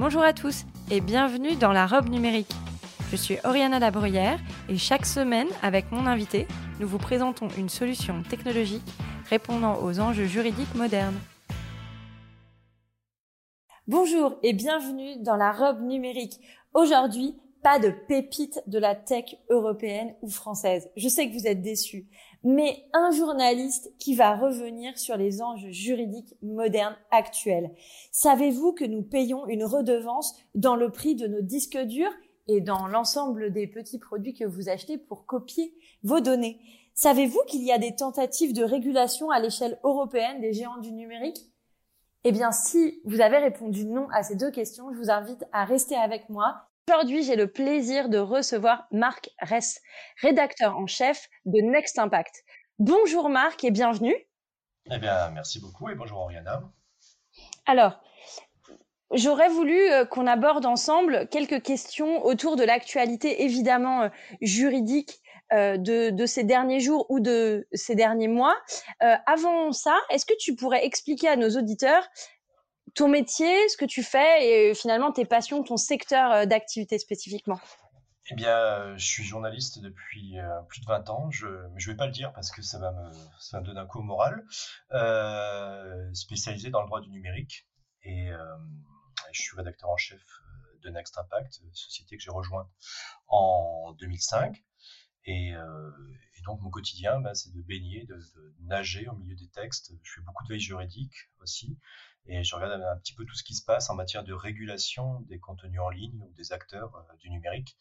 Bonjour à tous et bienvenue dans la robe numérique. Je suis Oriana Labruyère et chaque semaine, avec mon invité, nous vous présentons une solution technologique répondant aux enjeux juridiques modernes. Bonjour et bienvenue dans la robe numérique. Aujourd'hui, pas de pépites de la tech européenne ou française. Je sais que vous êtes déçus, mais un journaliste qui va revenir sur les enjeux juridiques modernes actuels. Savez-vous que nous payons une redevance dans le prix de nos disques durs et dans l'ensemble des petits produits que vous achetez pour copier vos données? Savez-vous qu'il y a des tentatives de régulation à l'échelle européenne des géants du numérique? Eh bien, si vous avez répondu non à ces deux questions, je vous invite à rester avec moi Aujourd'hui, j'ai le plaisir de recevoir Marc Ress, rédacteur en chef de Next Impact. Bonjour Marc et bienvenue. Eh bien, merci beaucoup et bonjour Oriana. Alors, J'aurais voulu euh, qu'on aborde ensemble quelques questions autour de l'actualité évidemment euh, juridique euh, de, ces derniers jours ou de ces derniers mois. avant ça, est-ce que tu pourrais expliquer à nos auditeurs ton métier, ce que tu fais et finalement tes passions, ton secteur euh, d'activité spécifiquement eh bien, je suis journaliste depuis euh, plus de 20 ans. Je ne vais pas le dire parce que ça va me, ça me donner un coup au moral. Euh, spécialisé dans le droit du numérique. Et je suis rédacteur en chef de Next Impact, société que j'ai rejointe en 2005. Et, donc, mon quotidien, bah, c'est de baigner, de, de, nager au milieu des textes. Je fais beaucoup de veille juridique aussi et je regarde un petit peu tout ce qui se passe en matière de régulation des contenus en ligne ou des acteurs euh, du numérique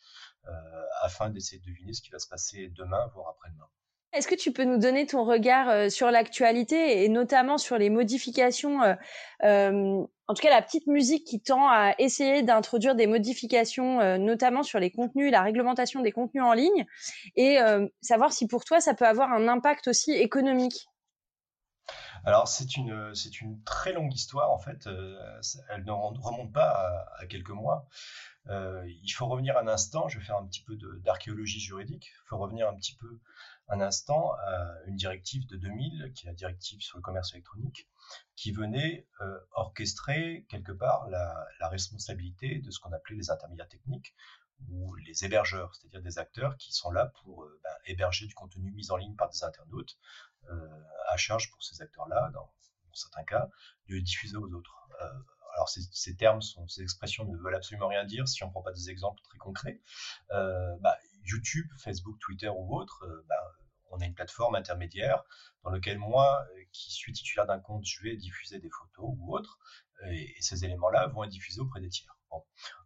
euh, afin d'essayer de deviner ce qui va se passer demain, voire après-demain. Est-ce que tu peux nous donner ton regard euh, sur l'actualité et notamment sur les modifications, en tout cas la petite musique qui tend à essayer d'introduire des modifications, notamment sur les contenus, la réglementation des contenus en ligne, et savoir si pour toi ça peut avoir un impact aussi économique? Alors c'est une, c'est une très longue histoire en fait, euh, elle ne remonte pas à, quelques mois. Euh, il faut revenir un instant, je vais faire un petit peu d'archéologie juridique, il faut revenir un petit peu un instant à une directive de 2000, qui est la directive sur le commerce électronique, qui venait euh, orchestrer quelque part la, responsabilité de ce qu'on appelait les intermédiaires techniques ou les hébergeurs, c'est-à-dire des acteurs qui sont là pour ben, héberger du contenu mis en ligne par des internautes euh, à charge pour ces acteurs-là, dans, certains cas, de les diffuser aux autres. Euh, alors ces, termes, sont, ces expressions ne veulent absolument rien dire si on ne prend pas des exemples très concrets. Euh, bah, YouTube, Facebook, Twitter ou autres, bah, on a une plateforme intermédiaire dans laquelle moi, qui suis titulaire d'un compte, je vais diffuser des photos ou autres, et, ces éléments-là vont être diffusés auprès des tiers.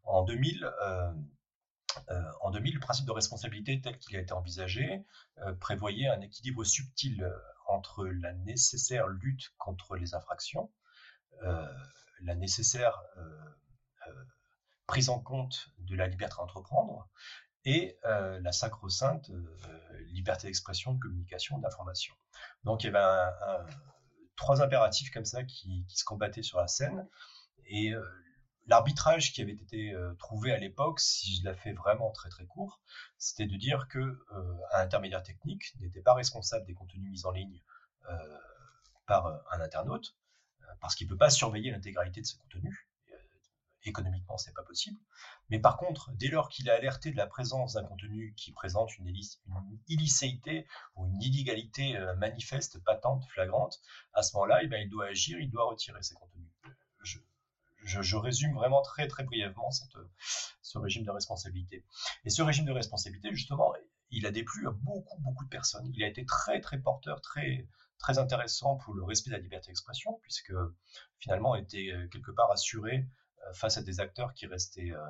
En 2000, euh, en 2000, le principe de responsabilité tel qu'il a été envisagé euh, prévoyait un équilibre subtil euh, entre la nécessaire lutte contre les infractions, la nécessaire prise en compte de la liberté d'entreprendre et la sacro-sainte liberté d'expression, de communication, d'information. Donc il y avait trois impératifs comme ça qui, se combattaient sur la scène. Et l'arbitrage qui avait été euh, trouvé à l'époque, si je la fais vraiment très très court, c'était de dire que euh, un intermédiaire technique n'était pas responsable des contenus mis en ligne euh, par un internaute, parce qu'il ne peut pas surveiller l'intégralité de ce contenu. Économiquement, c'est pas possible. Mais par contre, dès lors qu'il a alerté de la présence d'un contenu qui présente une, illicéité ou une illégalité manifeste, patente, flagrante, à ce moment-là, eh ben, il doit agir, il doit retirer ces contenus je, résume vraiment très très brièvement cette, ce régime de responsabilité. Et ce régime de responsabilité, justement, il a déplu à beaucoup beaucoup de personnes. Il a été très très porteur, très très intéressant pour le respect de la liberté d'expression, puisque finalement était euh, quelque part assuré euh, face à des acteurs qui restaient, euh,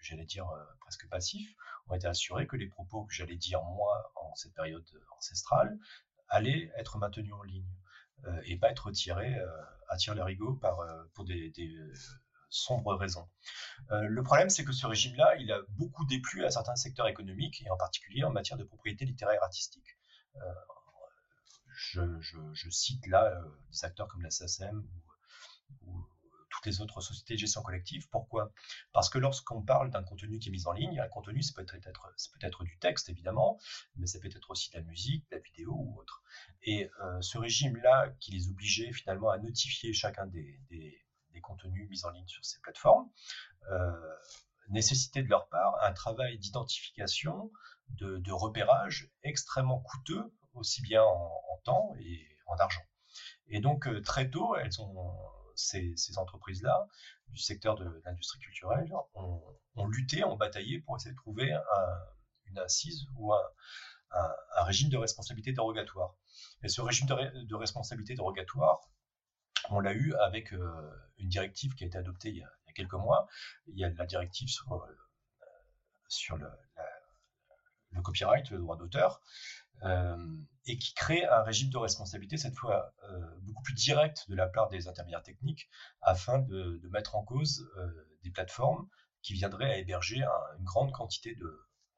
j'allais dire, presque passifs, ont été assurés que les propos que j'allais dire moi en cette période ancestrale allaient être maintenus en ligne et pas être retirés à tirer les rigots par, pour des, des sombres raisons. le problème, c'est que ce régime-là, il a beaucoup déplu à certains secteurs économiques, et en particulier en matière de propriété littéraire artistique. Je, cite là des acteurs comme la SACEM ou toutes les autres sociétés de gestion collective. Pourquoi? Parce que lorsqu'on parle d'un contenu qui est mis en ligne, un contenu, ça peut être, du texte, évidemment, mais ça peut être aussi de la musique, de la vidéo ou autre. Et euh, ce régime-là, qui les obligeait finalement à notifier chacun des, contenus mis en ligne sur ces plateformes, euh, nécessitait de leur part un travail d'identification, de, repérage extrêmement coûteux, aussi bien en, temps et en argent. Et donc, euh, très tôt, elles ont, ces, entreprises-là, du secteur de l'industrie culturelle, ont, lutté, ont bataillé pour essayer de trouver une assise ou un, régime de responsabilité dérogatoire. Et ce régime de, responsabilité dérogatoire, on l'a eu avec euh, une directive qui a été adoptée il y a, quelques mois. Il y a la directive sur, euh, sur le, le, copyright, le droit d'auteur, euh, et qui crée un régime de responsabilité, cette fois euh, beaucoup plus direct de la part des intermédiaires techniques, afin de, mettre en cause euh, des plateformes qui viendraient à héberger une grande quantité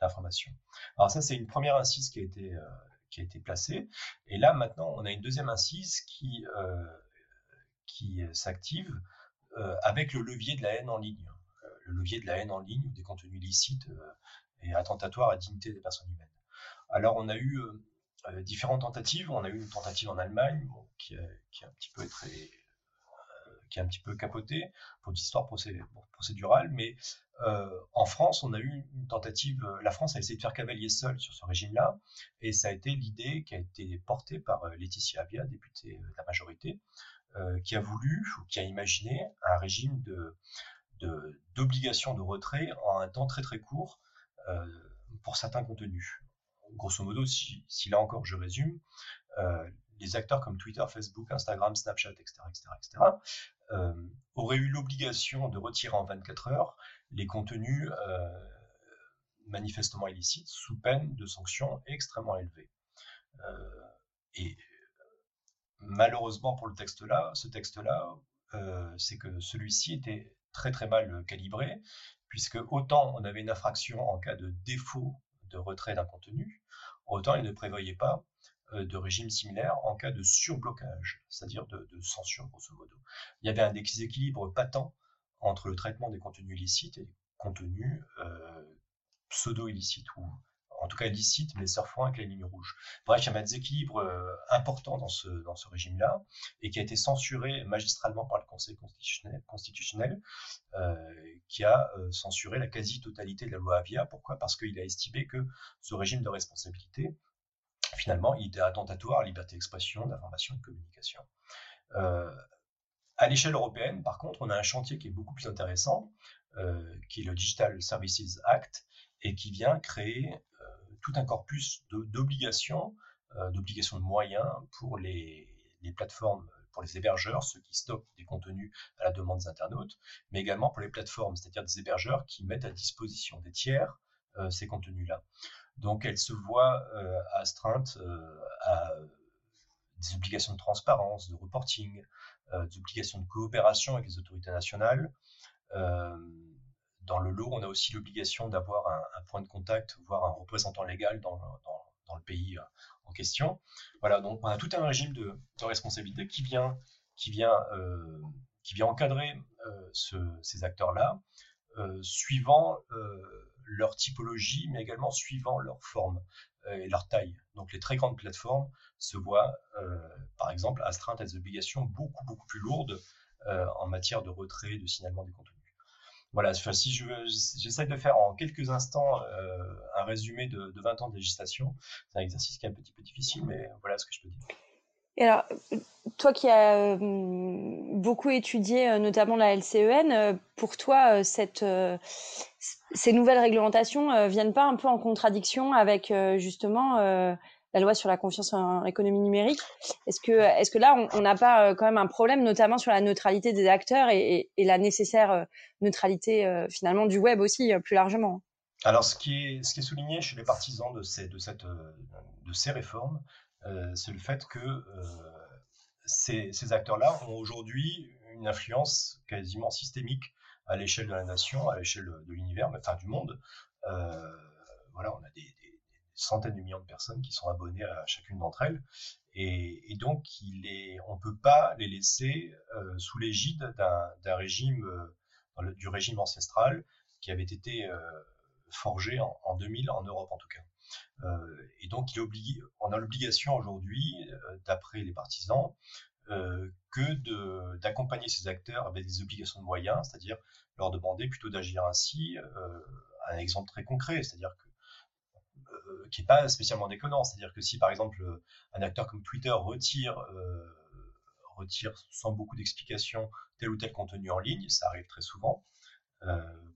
d'informations. Alors ça, c'est une première incise qui a été placée. Et là, maintenant, on a une deuxième incise qui, s'active avec le levier de la haine en ligne. le levier de la haine en ligne des contenus illicites et attentatoires à la dignité des personnes humaines. Alors, on a eu euh, euh, différentes tentatives. On a eu une tentative en Allemagne qui, a, un petit peu euh, qui a un petit peu capoté pour d'histoire procédurale, mais en France, on a eu une tentative. La France a essayé de faire cavalier seul sur ce régime-là, et ça a été l'idée qui a été portée par Laetitia Avia, députée de la majorité, qui a voulu ou qui a imaginé un régime d'obligation de, retrait en un temps très très court pour certains contenus grosso modo, si, là encore je résume, euh, les acteurs comme Twitter, Facebook, Instagram, Snapchat, etc., etc., auraient eu l'obligation de retirer en 24 heures les contenus euh, manifestement illicites sous peine de sanctions extrêmement élevées. Euh, et malheureusement pour le texte-là, ce texte-là, c'est que celui-ci était très très mal calibré, puisque autant on avait une infraction en cas de défaut de retrait d'un contenu, autant il ne prévoyait pas euh, de régime similaire en cas de surblocage, c'est-à-dire de, censure, grosso modo. Il y avait un déséquilibre patent entre le traitement des contenus illicites et des contenus euh, pseudo-illicites, en tout cas illicite, mais surfant avec les lignes rouges. Bref, il y avait un déséquilibre euh, important dans ce, dans ce régime-là, et qui a été censuré magistralement par le Conseil constitutionnel, euh, qui a euh, censuré la quasi-totalité de la loi Avia. Pourquoi? Parce qu'il a estimé que ce régime de responsabilité, finalement, il était attentatoire à la liberté d'expression, d'information et de communication. à l'échelle européenne, par contre, on a un chantier qui est beaucoup plus intéressant, qui est le Digital Services Act, et qui vient créer tout un corpus d'obligations, euh, d'obligations de moyens pour les, plateformes, pour les hébergeurs, ceux qui stockent des contenus à la demande des internautes, mais également pour les plateformes, c'est-à-dire des hébergeurs qui mettent à disposition des tiers euh, ces contenus-là. Donc elles se voient euh, astreintes à des obligations de transparence, de reporting, des obligations de coopération avec les autorités nationales, dans le lot, on a aussi l'obligation d'avoir un, point de contact, voire un représentant légal dans, le pays euh, en question. Voilà, donc on a tout un régime de, responsabilité qui vient, euh, encadrer euh, ces acteurs-là, suivant leur typologie, mais également suivant leur forme et leur taille. Donc les très grandes plateformes se voient, par exemple, astreintes à des obligations beaucoup, beaucoup plus lourdes en matière de retrait, de signalement des contenus voilà, si j'essaie de faire en quelques instants euh, un résumé de, 20 ans de législation, c'est un exercice qui est un petit peu difficile, mais voilà ce que je peux dire. Et alors, toi qui as euh, beaucoup étudié euh, notamment la LCEN, pour toi, cette, ces nouvelles réglementations viennent pas un peu en contradiction avec justement la loi sur la confiance en économie numérique. Est-ce que, est-ce que là, on n'a pas euh, quand même un problème, notamment sur la neutralité des acteurs et, la nécessaire euh, neutralité euh, finalement du web aussi plus largement? Alors, ce qui est, souligné chez les partisans de ces, réformes, c'est le fait que ces, ces acteurs-là ont aujourd'hui une influence quasiment systémique à l'échelle de la nation, à l'échelle de l'univers, enfin du monde. voilà, on a des, centaines de millions de personnes qui sont abonnées à chacune d'entre elles. Et, donc, on ne peut pas les laisser sous l'égide d'un régime, du régime ancestral qui avait été forgé en, en, 2000 en Europe en tout cas. Euh, et donc, on a l'obligation aujourd'hui, euh, d'après les partisans, euh, que d'accompagner ces acteurs avec des obligations de moyens, c'est-à-dire leur demander plutôt d'agir ainsi. un exemple très concret, c'est-à-dire que qui n'est pas spécialement déconnant, c'est-à-dire que si par exemple un acteur comme Twitter retire retire sans beaucoup d'explications tel ou tel contenu en ligne, ça arrive très souvent,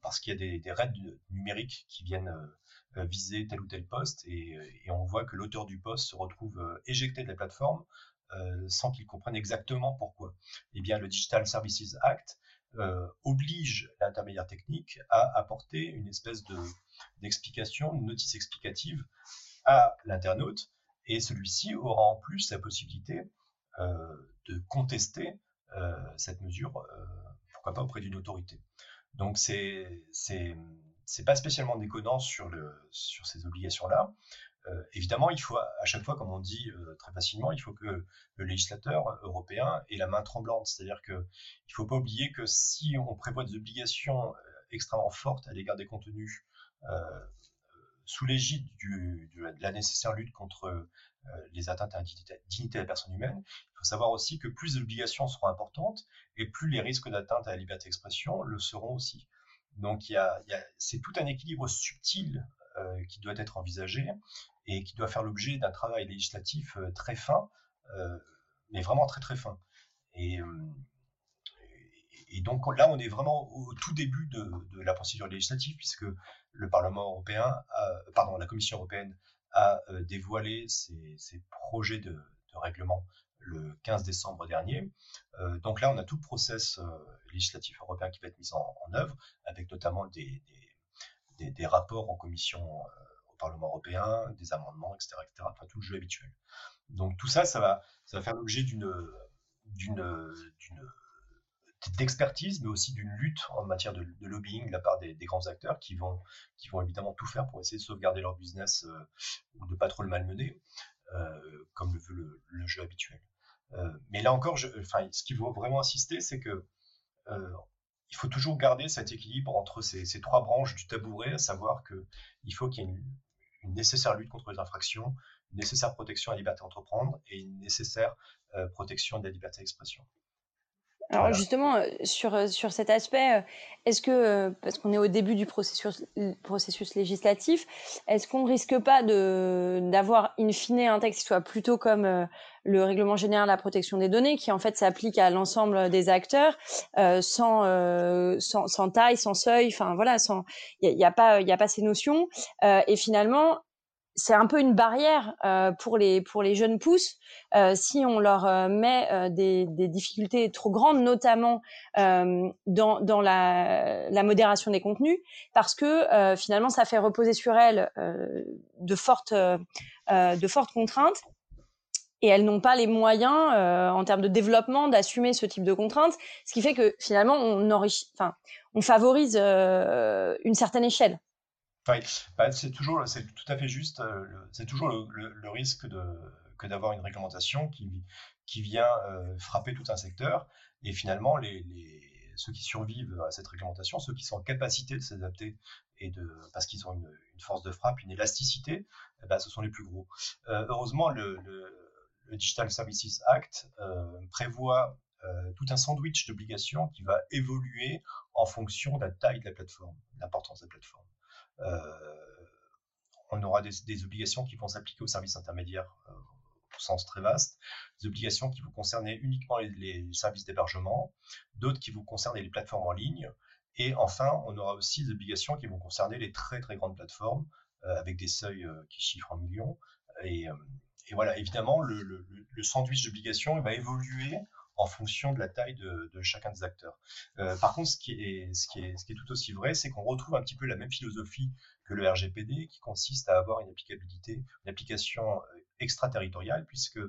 parce qu'il y a des, raids numériques qui viennent euh, viser tel ou tel poste et, on voit que l'auteur du poste se retrouve euh, éjecté de la plateforme euh, sans qu'il comprenne exactement pourquoi. Eh bien, le Digital Services Act oblige l'intermédiaire technique à apporter une espèce de d'explication, une notice explicative à l'internaute, et celui-ci aura en plus la possibilité de contester cette mesure, pourquoi pas auprès d'une autorité. Donc c'est c'est pas spécialement déconnant sur ces obligations-là. Euh, évidemment, il faut à chaque fois, comme on dit euh, très facilement, il faut que le législateur européen ait la main tremblante. C'est-à-dire que il faut pas oublier que si on prévoit des obligations euh, extrêmement fortes à l'égard des contenus sous l'égide de la nécessaire lutte contre les atteintes à la dignité, de la personne humaine, il faut savoir aussi que plus les obligations seront importantes et plus les risques d'atteinte à la liberté d'expression le seront aussi. Donc c'est tout un équilibre subtil qui doit être envisagé et qui doit faire l'objet d'un travail législatif euh, très fin, euh, mais vraiment très très fin. Et, et, donc là, on est vraiment au tout début de, la procédure législative puisque le Parlement européen, pardon, la Commission européenne a dévoilé ses, projets de, règlement le 15 décembre dernier. Euh, donc là, on a tout le process euh, législatif européen qui va être mis en, œuvre, avec notamment des, des, rapports en commission euh, Parlement européen, des amendements, etc., etc., enfin tout le jeu habituel. Donc tout ça, ça va, faire l'objet d'une d'une d'expertise, mais aussi d'une lutte en matière de, lobbying de la part des, grands acteurs qui vont, qui vont évidemment tout faire pour essayer de sauvegarder leur business ou de pas trop le malmener, comme le veut le jeu habituel. Euh, mais là encore, enfin, ce qu'il faut vraiment insister, c'est que euh, il faut toujours garder cet équilibre entre ces, trois branches du tabouret, à savoir qu'il faut qu'il y ait une, nécessaire lutte contre les infractions, une nécessaire protection à la liberté d'entreprendre et une nécessaire euh, protection de la liberté d'expression. Alors justement, euh, sur, euh, sur cet aspect, euh, est-ce que, parce qu'on est au début du processus, processus législatif, est-ce qu'on risque pas de d'avoir in fine un texte qui soit plutôt comme le règlement général de la protection des données, qui en fait s'applique à l'ensemble des acteurs, sans, sans, sans taille, sans seuil, enfin voilà, sans il n'y a, a, pas il y a pas ces notions, et finalement c'est un peu une barrière euh, pour les pour les jeunes pousses euh, si on leur euh, met des, difficultés trop grandes, notamment dans, dans la, la, modération des contenus, parce que finalement ça fait reposer sur elles de fortes de fortes contraintes et elles n'ont pas les moyens en termes de développement d'assumer ce type de contraintes, ce qui fait que finalement on enrichit, enfin on favorise une certaine échelle. Bah, c'est toujours, c'est tout à fait juste. Euh, c'est toujours le, risque de, que d'avoir une réglementation qui, vient euh, frapper tout un secteur. Et finalement, ceux qui survivent à cette réglementation, ceux qui sont en capacité de s'adapter et de, parce qu'ils ont une, force de frappe, une élasticité, eh ben, ce sont les plus gros. Euh, heureusement, le, Digital Services Act prévoit tout un sandwich d'obligations qui va évoluer en fonction de la taille de la plateforme, l'importance de la plateforme. Euh, on aura des, obligations qui vont s'appliquer aux services intermédiaires euh, au sens très vaste, des obligations qui vont concerner uniquement les, services d'hébergement, d'autres qui vont concerner les plateformes en ligne, et enfin, on aura aussi des obligations qui vont concerner les très très grandes plateformes euh, avec des seuils qui chiffrent en millions. Et, voilà, évidemment, le, le sandwich d'obligations va évoluer en fonction de la taille de, chacun des acteurs. Euh, par contre, ce qui, est, tout aussi vrai, c'est qu'on retrouve un petit peu la même philosophie que le RGPD, qui consiste à avoir une applicabilité, une application euh, extraterritoriale, puisque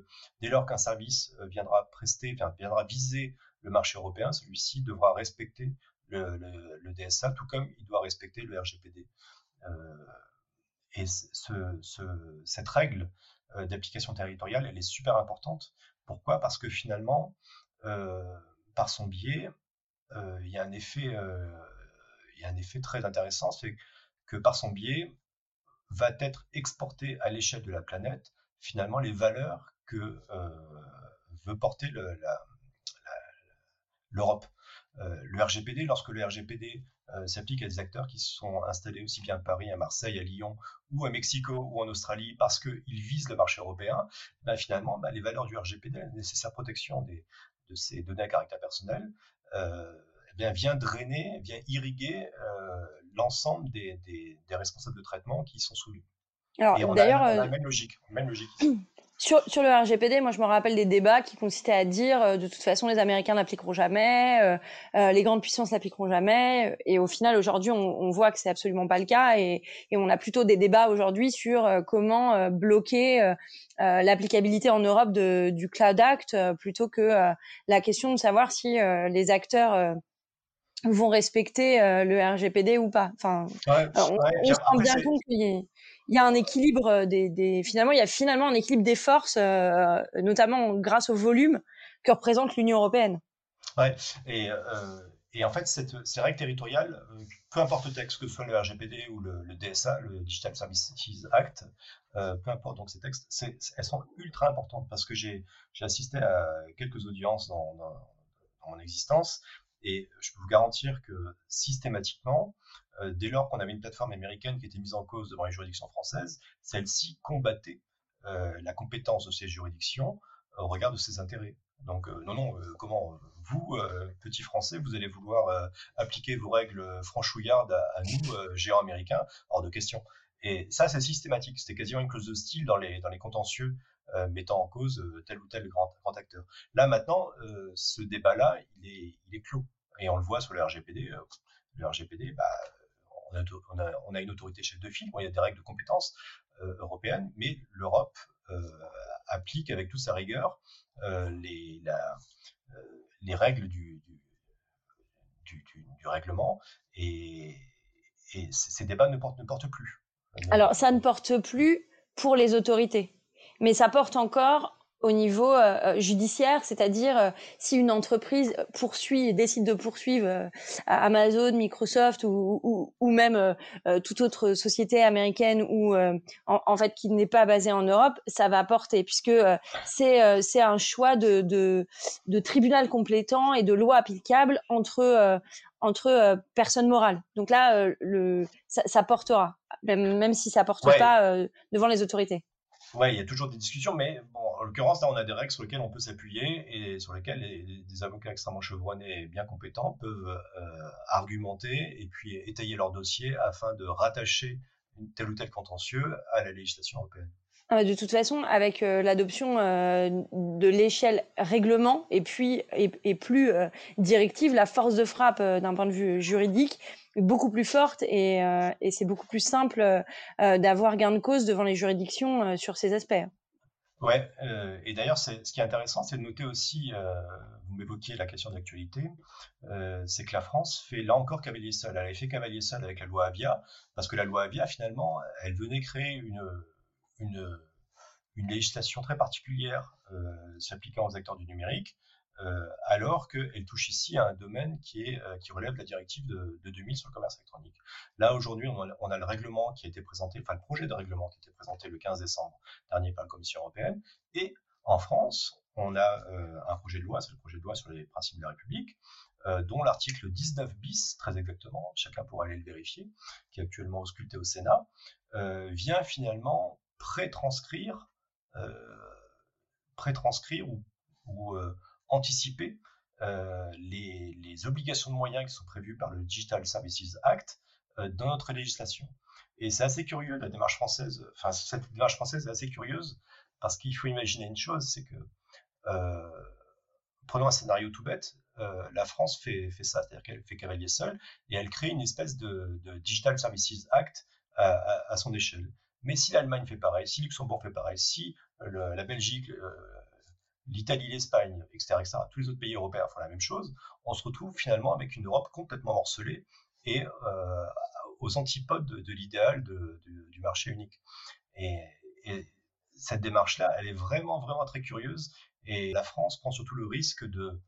dès lors qu'un service euh, viendra prester, viendra viser le marché européen, celui-ci devra respecter le, DSA, tout comme il doit respecter le RGPD. et cette règle d'application territoriale, elle est super importante. Pourquoi? Parce que finalement, par son biais, il y a un effet, il y a un effet très intéressant, c'est que par son biais va être exporté à l'échelle de la planète finalement les valeurs que veut porter l'Europe. le RGPD, lorsque le RGPD s'applique à des acteurs qui sont installés aussi bien à Paris, à Marseille, à Lyon ou à Mexico ou en Australie parce qu'ils visent le marché européen, ben finalement, ben les valeurs du RGPD, la nécessaire protection des, de ces données à caractère personnel, euh, eh bien, vient drainer, vient irriguer euh, l'ensemble des, des, des, responsables de traitement qui sont soumis. Alors, d'ailleurs, on a la même logique. Même logique Sur, sur, le RGPD, moi je me rappelle des débats qui consistaient à dire euh, de toute façon les Américains n'appliqueront jamais, euh, euh, les grandes puissances n'appliqueront jamais, et au final aujourd'hui on, on, voit que c'est absolument pas le cas, et, et, on a plutôt des débats aujourd'hui sur comment bloquer l'applicabilité en Europe de, du Cloud Act plutôt que la question de savoir si les acteurs vont respecter le RGPD ou pas. Enfin, on, on se rend bien compte qu'il y a il y a un équilibre euh, des, finalement il y a finalement un équilibre des forces euh, notamment grâce au volume que représente l'Union européenne. Ouais, et, euh, et en fait cette, ces règles territoriales, peu importe le texte que ce soit le RGPD ou le, DSA, le Digital Services Act, peu importe donc ces textes, elles sont ultra importantes parce que j'ai assisté à quelques audiences dans, mon existence et je peux vous garantir que systématiquement, dès lors qu'on avait une plateforme américaine qui était mise en cause devant les juridictions françaises, celle-ci combattait euh, la compétence de ces juridictions au regard de ses intérêts. Donc euh, non, non, comment vous, petits Français, vous allez vouloir appliquer vos règles franchouillardes à, nous, géants américains Hors de question. Et ça, c'est systématique. C'était quasiment une clause de style dans les, dans les contentieux euh, mettant en cause euh, tel ou tel grand, grand acteur. Là, maintenant, euh, ce débat-là, il est, il est clos. Et on le voit sur le RGPD. le RGPD, bah, on, a, une autorité chef de file, il y a des règles de compétences européennes, mais l'Europe applique avec toute sa rigueur les, la, les règles du, règlement et, et ces débats ne portent, ne portent plus. Alors, ça ne porte plus pour les autorités mais ça porte encore au niveau euh, euh, judiciaire, c'est-à-dire euh, si une entreprise poursuit et décide de poursuivre Amazon, Microsoft ou, ou, ou même toute autre société américaine ou en, en, fait qui n'est pas basée en Europe, ça va porter puisque c'est c'est un choix de, de, de tribunal complétant et de loi applicable entre entre personnes morales. Donc là, le ça, ça portera, même, même si ça porte pas devant les autorités. Ouais, il y a toujours des discussions, mais en l'occurrence, là, on a des règles sur lesquelles on peut s'appuyer et sur lesquelles des avocats extrêmement chevronnés et bien compétents peuvent euh, argumenter et puis étayer leur dossier afin de rattacher tel ou tel contentieux à la législation européenne. Ah, de toute façon, avec euh, l'adoption euh, de l'échelle règlement et puis et, plus directive, la force de frappe d'un point de vue juridique beaucoup plus forte et, euh, et c'est beaucoup plus simple euh, d'avoir gain de cause devant les juridictions euh, sur ces aspects. Ouais, et d'ailleurs, ce qui est intéressant, c'est de noter aussi, vous m'évoquiez la question d'actualité, c'est que la France fait là encore cavalier seul. Elle avait fait cavalier seul avec la loi Avia, parce que la loi Avia, finalement, elle venait créer une, une, législation très particulière s'appliquant aux acteurs du numérique, alors qu'elle touche ici à un domaine qui, euh, relève de la directive de, de, 2000 sur le commerce électronique. Là, aujourd'hui, on, a le règlement qui a été présenté, enfin le projet de règlement qui a été présenté le 15 décembre dernier par la Commission européenne, et en France, on a euh, un projet de loi, c'est le projet de loi sur les principes de la République, euh, dont l'article 19 bis, très exactement, chacun pourra aller le vérifier, qui est actuellement ausculté au Sénat, euh, vient finalement pré-transcrire, pré-transcrire ou anticiper euh, les, obligations de moyens qui sont prévues par le Digital Services Act euh, dans notre législation. Et c'est assez curieux, la démarche française, enfin, cette démarche française est assez curieuse parce qu'il faut imaginer une chose, c'est que, euh, prenons un scénario tout bête, la France fait, ça, c'est-à-dire qu'elle fait cavalier seul et elle crée une espèce de, Digital Services Act à, son échelle. Mais si l'Allemagne fait pareil, si Luxembourg fait pareil, si la Belgique, l'Italie, l'Espagne, etc., etc., tous les autres pays européens font la même chose, on se retrouve finalement avec une Europe complètement morcelée et euh, aux antipodes de, l'idéal du marché unique. Et, cette démarche-là, elle est vraiment, vraiment très curieuse. Et la France prend surtout le risque de,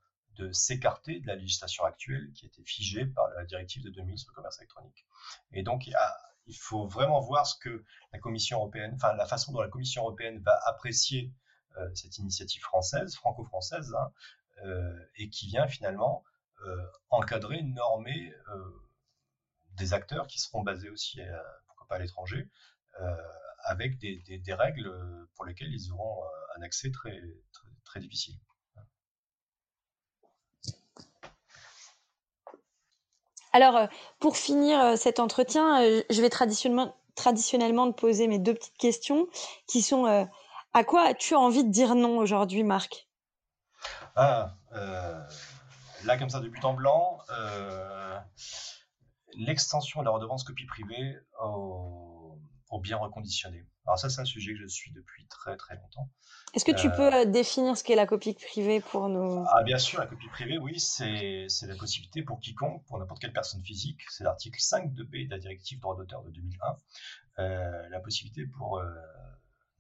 s'écarter de la législation actuelle qui était figée par la directive de 2000 sur le commerce électronique. Et donc, il, il faut vraiment voir ce que la Commission européenne, enfin la façon dont la Commission européenne va apprécier cette initiative française, franco-française, hein, euh, et qui vient finalement euh, encadrer, normer des acteurs qui seront basés aussi, pourquoi pas à l'étranger, avec des, règles pour lesquelles ils auront un accès très, très, difficile. Alors, pour finir cet entretien, je vais traditionnellement, poser mes deux petites questions qui sont à quoi as-tu envie de dire non aujourd'hui, Marc? Ah, euh, là, comme ça, de but en blanc, euh, l'extension de la redevance copie privée au, bien reconditionné. Alors ça, c'est un sujet que je suis depuis très très longtemps. Est-ce que tu peux euh, définir ce qu'est la copie privée pour nous? Ah bien sûr, la copie privée, oui, c'est la possibilité pour quiconque, pour n'importe quelle personne physique, c'est l'article 5 de B de la directive droit d'auteur de 2001, la possibilité pour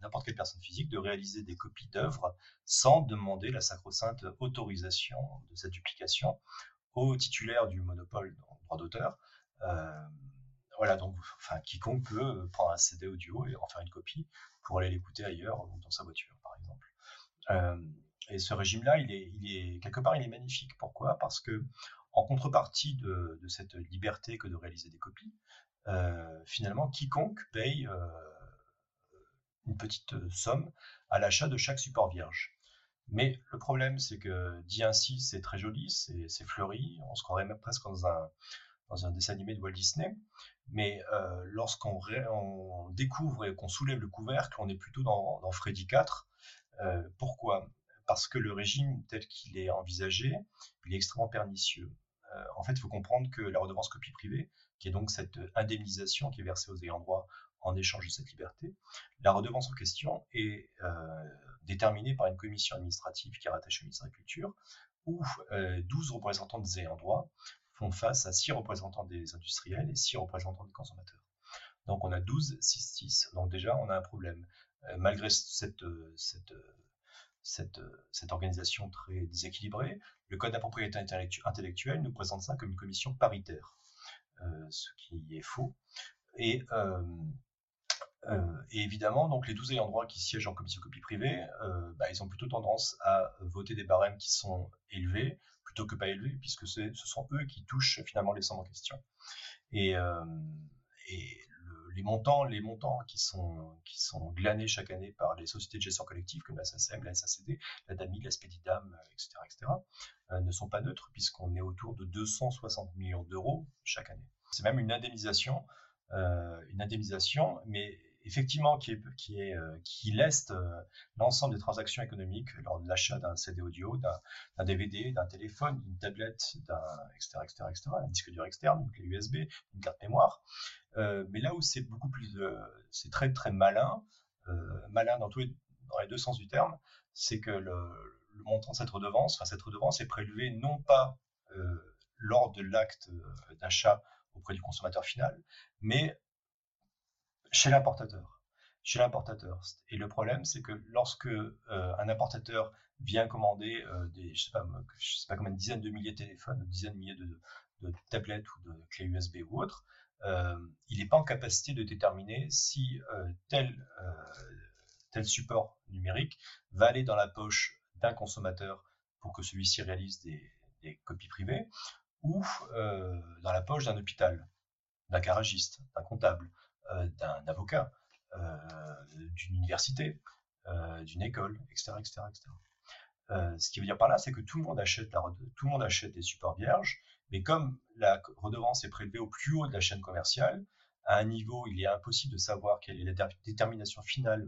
n'importe quelle personne physique de réaliser des copies d'œuvres sans demander la sacro-sainte autorisation de cette duplication au titulaire du monopole en droit d'auteur. Euh, voilà, donc, enfin, quiconque peut prendre un CD audio et en faire une copie pour aller l'écouter ailleurs dans sa voiture, par exemple. Euh, et ce régime-là, il est, quelque part, il est magnifique. Pourquoi? Parce que, en contrepartie de, cette liberté que de réaliser des copies, euh, finalement, quiconque paye une petite euh, somme à l'achat de chaque support vierge. Mais le problème, c'est que dit ainsi, c'est très joli, c'est fleuri, on se croirait même presque dans un, dans un dessin animé de Walt Disney. Mais euh, lorsqu'on on découvre et qu'on soulève le couvercle, on est plutôt dans, dans Freddy 4. Euh, pourquoi? Parce que le régime tel qu'il est envisagé, il est extrêmement pernicieux. en fait, il faut comprendre que la redevance copie privée, qui est donc cette indemnisation qui est versée aux ayants droit en échange de cette liberté. La redevance en question est euh, déterminée par une commission administrative qui est rattachée au ministère de la Culture, où 12 euh, représentants des ayants droit font face à 6 représentants des industriels et 6 représentants des consommateurs. Donc on a 12, 6, 6. Donc déjà, on a un problème. Euh, malgré cette, organisation très déséquilibrée, le Code de la propriété intellectuelle nous présente ça comme une commission paritaire, ce qui est faux. Et et évidemment, donc les 12 ayants droit qui siègent en commission copie privée, euh, bah, ils ont plutôt tendance à voter des barèmes qui sont élevés plutôt que pas élevés, puisque ce sont eux qui touchent finalement les sommes en question. Et, euh, les montants, les montants qui sont, qui sont glanés chaque année par les sociétés de gestion collective comme la SACEM, la SACD, la DAMI, la Spedidam, etc., etc., ne sont pas neutres puisqu'on est autour de 260 millions d'euros chaque année. C'est même une indemnisation, une indemnisation, mais effectivement qui, est, qui, euh, euh, l'ensemble des transactions économiques lors de l'achat d'un CD audio, d'un DVD, d'un téléphone, d'une tablette, d'un etc., etc., etc., un disque dur externe, une clé USB, une carte mémoire. Euh, mais là où c'est beaucoup plus, c'est très très malin, malin dans tous les, deux sens du terme, c'est que le, le, montant de cette redevance, enfin cette redevance est prélevé non pas lors de l'acte d'achat auprès du consommateur final, mais chez l'importateur. Chez l'importateur. Et le problème, c'est que lorsque euh, un importateur vient commander euh, des, je sais pas, pas combien de milliers de téléphones, de dizaines de milliers de, tablettes ou de clés USB ou autres, euh, il n'est pas en capacité de déterminer si tel, support numérique va aller dans la poche d'un consommateur pour que celui-ci réalise des, des, copies privées ou dans la poche d'un hôpital, d'un garagiste, d'un comptable, d'un avocat, euh, d'une université, euh, d'une école, etc. etc., ce qui veut dire par là, c'est que tout le monde achète tout le monde achète des supports vierges, mais comme la redevance est prélevée au plus haut de la chaîne commerciale, à un niveau, il est impossible de savoir quelle est la détermination finale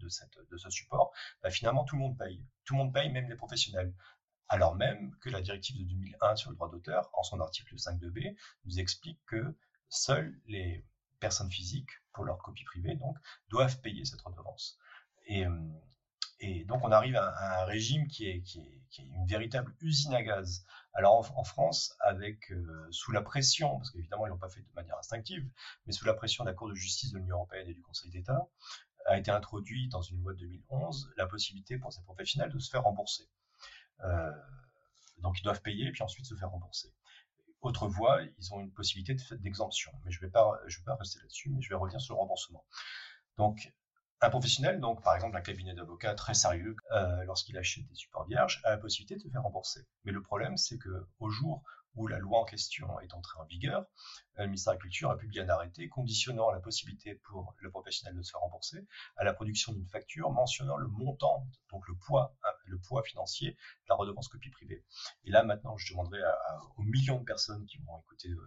de, ce support, bah, finalement tout le monde paye. Tout le monde paye, même les professionnels. Alors même que la directive de 2001 sur le droit d'auteur, en son article 5 de b nous explique que seules les personnes physiques, pour leur copie privée, donc, doivent payer cette redevance. Et, euh, donc on arrive à, un régime qui est, une véritable usine à gaz. Alors en, France, euh, sous la pression, parce qu'évidemment ils l'ont pas fait de manière instinctive, mais sous la pression de la Cour de justice de l'Union européenne et du Conseil d'État, a été introduit dans une loi de 2011 la possibilité pour ces professionnels de se faire rembourser. Euh, donc ils doivent payer puis ensuite se faire rembourser. Autre voie, ils ont une possibilité d'exemption, mais je ne vais pas, je vais pas rester là-dessus, mais je vais revenir sur le remboursement. Donc un professionnel, donc par exemple un cabinet d'avocats très sérieux, euh, lorsqu'il achète des supports vierges, a la possibilité de se faire rembourser. Mais le problème, c'est que au jour où la loi en question est entrée en vigueur, le ministère de la Culture a publié un arrêté conditionnant la possibilité pour le professionnel de se faire rembourser à la production d'une facture mentionnant le montant, donc le poids, hein, le poids financier de la redevance copie privée. Et là, maintenant, je demanderai aux millions de personnes qui vont écouter euh,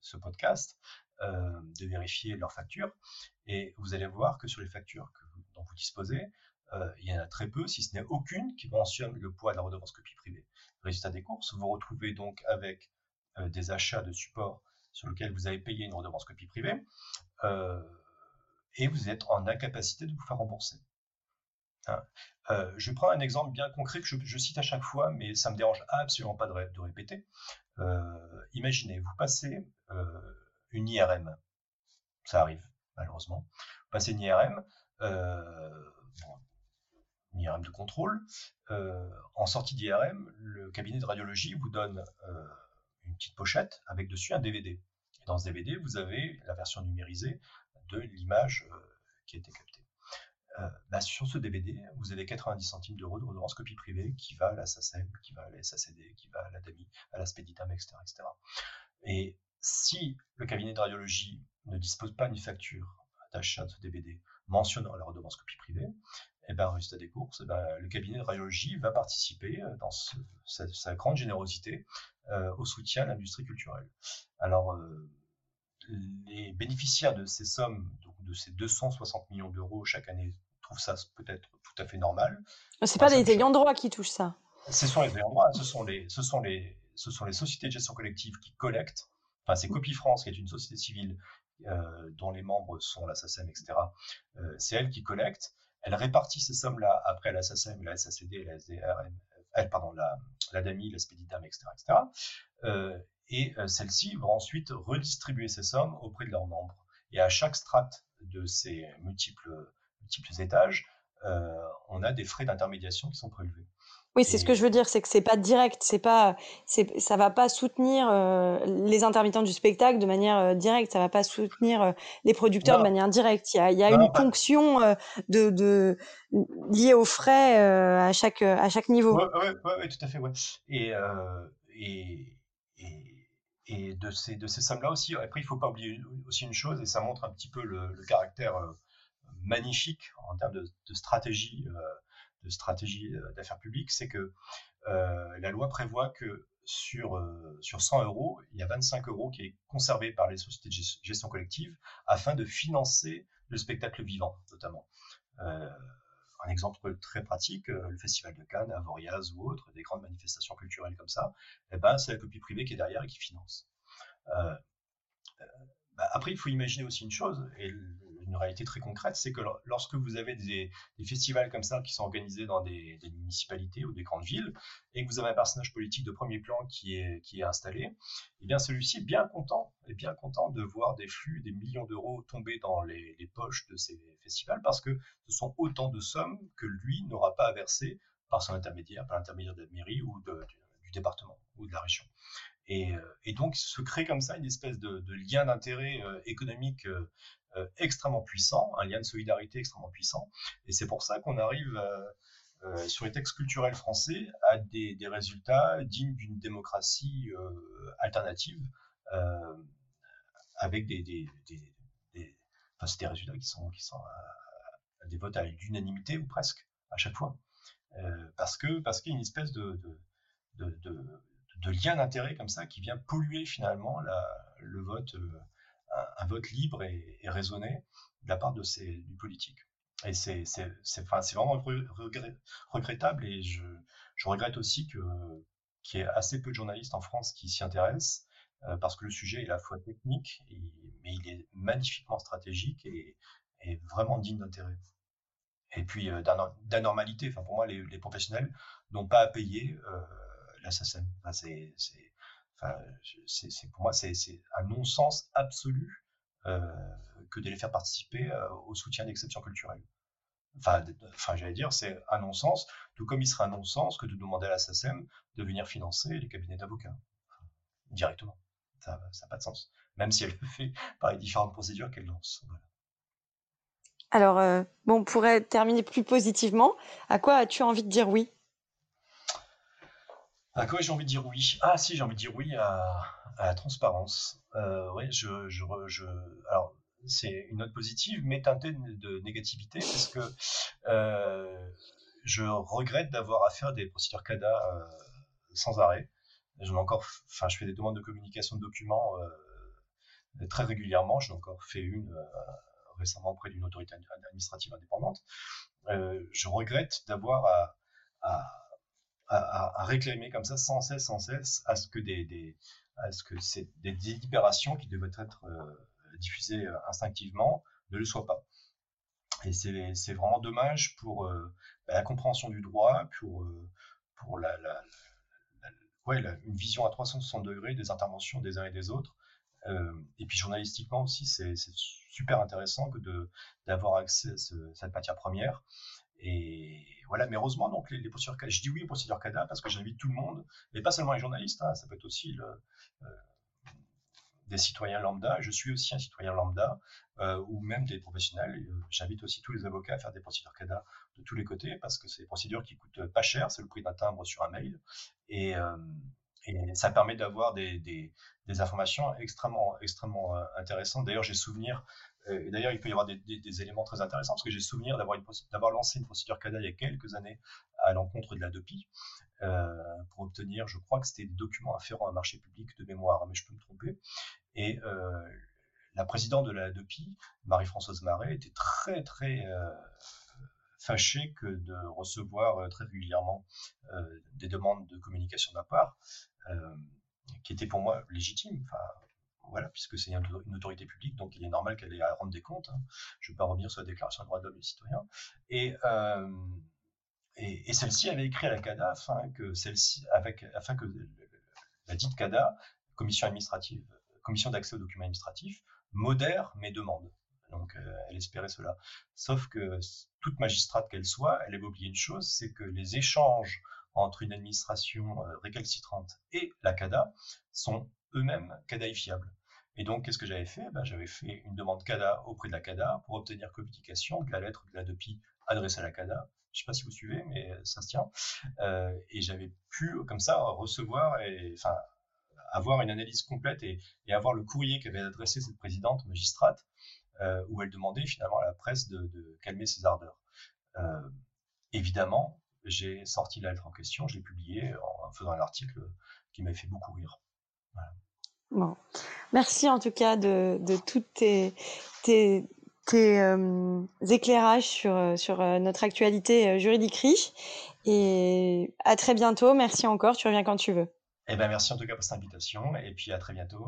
ce podcast euh, de vérifier leurs factures. Et vous allez voir que sur les factures dont vous disposez, euh, il y en a très peu, si ce n'est aucune, qui mentionne le poids de la redevance copie privée. Résultat des courses, vous vous retrouvez donc avec euh, des achats de supports sur lesquels vous avez payé une redevance copie privée, et vous êtes en incapacité de vous faire rembourser. Hein. je prends un exemple bien concret que je, cite à chaque fois, mais ça me dérange absolument pas de, répéter. imaginez, vous passez une IRM. Ça arrive, malheureusement. Vous passez une IRM, euh, IRM de contrôle. Euh, en sortie d'IRM, le cabinet de radiologie vous donne euh, une petite pochette avec dessus un DVD. Dans ce DVD, vous avez la version numérisée de l'image qui a été captée. Bah, sur ce DVD, vous avez 90 centimes d'euros de redevance copie privée qui va à la SACEM, qui va à la SACD, qui va à la DAMI, à la Speditam, etc., etc. Et si le cabinet de radiologie ne dispose pas d'une facture d'achat de ce DVD mentionnant la redevance copie privée, et eh ben, résultat des courses, eh ben, le cabinet de radiologie va participer euh, dans sa, grande générosité euh, au soutien à l'industrie culturelle. Alors, euh, les bénéficiaires de ces sommes, donc de ces 260 millions d'euros chaque année, trouvent ça peut-être tout à fait normal. C'est pas les ayants droit qui touchent ça. Ce sont les ayants droit, ce sont les, ce sont les, ce sont les sociétés de gestion collective qui collectent enfin c'est Copie France, qui est une société civile euh, dont les membres sont la SACEM, etc. C'est elle qui collecte. Elle répartit ces sommes-là après la SACEM, la SACD, la SDRM, euh, la, DAMI, la SPEDITAM, etc. et celles-ci vont ensuite redistribuer ces sommes auprès de leurs membres. Et à chaque strate de ces multiples, multiples étages, on a des frais d'intermédiation qui sont prélevés. Oui, c'est ce que je veux dire, c'est que c'est pas direct, c'est pas, c'est, ça va pas soutenir euh, les intermittents du spectacle de manière euh, directe, ça va pas soutenir euh, les producteurs de manière directe. Il y a, il y a une ponction de, de liée aux frais à chaque à chaque niveau. Oui, ouais, ouais, tout à fait. Et, et, et, et de ces de ces sommes-là aussi. Après, il faut pas oublier aussi une chose, et ça montre un petit peu le, le caractère magnifique en termes de, de stratégie stratégie euh, d'affaires publiques, c'est que euh, la loi prévoit que sur, euh, sur 100 euros, il y a 25 euros qui est conservé par les sociétés de gestion collective afin de financer le spectacle vivant, notamment. un exemple très pratique, le Festival de Cannes, Avoriaz ou autre, des grandes manifestations culturelles comme ça, eh ben, c'est la copie privée qui est derrière et qui finance. Bah, après, il faut imaginer aussi une chose, et une réalité très concrète, c'est que lorsque vous avez des, festivals comme ça qui sont organisés dans des, municipalités ou des grandes villes, et que vous avez un personnage politique de premier plan qui est, installé, eh bien celui-ci est bien content, est bien content de voir des flux, des millions d'euros tomber dans les, poches de ces festivals, parce que ce sont autant de sommes que lui n'aura pas à verser par son intermédiaire, par l'intermédiaire de la mairie ou du département ou de la région. Et, euh, et, donc se crée comme ça une espèce de, lien d'intérêt euh, économique euh, euh, extrêmement puissant, un lien de solidarité extrêmement puissant. Et c'est pour ça qu'on arrive euh, euh, sur les textes culturels français à des, résultats dignes d'une démocratie alternative, avec des, des, des, des résultats qui sont, des votes à l'unanimité ou presque à chaque fois. parce que parce qu'il y a une espèce de lien d'intérêt comme ça qui vient polluer finalement le vote un, vote libre et, raisonné de la part de ces, du politique. Et c'est vraiment regrettable et je, je regrette aussi qu'il y ait assez peu de journalistes en France qui s'y intéressent euh, parce que le sujet est à la fois technique, mais il est magnifiquement stratégique et, et vraiment digne d'intérêt. et puis d'anormalité. Enfin, pour moi, les, professionnels n'ont pas à payer SACEM. Enfin, pour moi, c'est, un non-sens absolu que de les faire participer au soutien d'exception culturelle. Enfin, j'allais dire, c'est un non-sens, tout comme il serait un non-sens que de demander à la SACEM de venir financer les cabinets d'avocats directement. Ça n'a pas de sens, même si elle le fait par les différentes procédures qu'elle lance. Alors, euh, bon, pour terminer plus positivement, à quoi as-tu envie de dire oui? À quoi j'ai envie de dire oui? Ah, si, j'ai envie de dire oui à, la transparence. Euh, oui, je, je, je, alors, c'est une note positive, mais teintée de négativité, parce que euh, je regrette d'avoir à faire des procédures CADA euh, sans arrêt. Je encore, enfin, je fais des demandes de communication de documents euh, très régulièrement. J'en ai encore fait une récemment auprès d'une autorité administrative indépendante. je regrette d'avoir à, à, réclamer comme ça sans cesse, sans cesse, à ce que des, des à délibérations qui devraient être diffusé euh, instinctivement ne le soit pas. Et c'est vraiment dommage pour euh, bah, la compréhension du droit, pour, euh, pour la, une vision à 360 degrés des interventions des uns et des autres. et puis journalistiquement aussi, c'est super intéressant d'avoir accès à cette matière première. Et voilà, mais heureusement, donc les, procédures, je dis oui aux procédures CADA parce que j'invite tout le monde, et pas seulement les journalistes, hein, ça peut être aussi le, des citoyens lambda, je suis aussi un citoyen lambda, euh, ou même des professionnels. Euh, j'invite aussi tous les avocats à faire des procédures CADA de tous les côtés, parce que c'est des procédures qui coûtent pas cher, c'est le prix d'un timbre sur un mail, et, euh, ça permet d'avoir des, des, informations extrêmement, extrêmement intéressantes. D'ailleurs, j'ai souvenir, et d'ailleurs, il peut y avoir des, éléments très intéressants, parce que j'ai souvenir d'avoir lancé une procédure CADA il y a quelques années à l'encontre de la DOPI, euh, pour obtenir, je crois que c'était des documents afférents à un marché public de mémoire, mais je peux me tromper. Et euh, la présidente de la DEPI, Marie-Françoise Marais, était très très euh, fâchée que de recevoir très régulièrement des demandes de communication de ma part, qui étaient pour moi légitimes. Voilà, puisque c'est une autorité publique, donc il est normal qu'elle ait à rendre des comptes. Hein. Je ne vais pas revenir sur la Déclaration des droits de l'homme et citoyens. Et celle-ci avait écrit à la CADA afin que la dite CADA, commission administrative, commission d'accès aux documents administratifs, modère mes demandes. Donc, euh, elle espérait cela. Sauf que toute magistrate qu'elle soit, elle avait oublié une chose, c'est que les échanges entre une administration euh, récalcitrante et la CADA sont eux-mêmes CADAifiables. Et donc, qu'est-ce que j'avais fait? Ben, J'avais fait une demande CADA auprès de la CADA pour obtenir communication de la lettre de la DEPI adressée à la CADA je sais pas si vous suivez, mais ça se tient. Euh, et j'avais pu, comme ça, recevoir et, enfin, avoir une analyse complète et, avoir le courrier qu'avait adressé cette présidente magistrate, euh, où elle demandait finalement à la presse de, calmer ses ardeurs. Euh, évidemment, j'ai sorti la lettre en question, je l'ai publiée en faisant un article qui m'avait fait beaucoup rire. Bon. Merci en tout cas de, de toutes tes, tes, tes euh, éclairages sur, euh, sur euh, notre actualité juridique riche. Et à très bientôt. Merci encore. Tu reviens quand tu veux. Eh ben, merci en tout cas pour cette invitation. Et puis à très bientôt.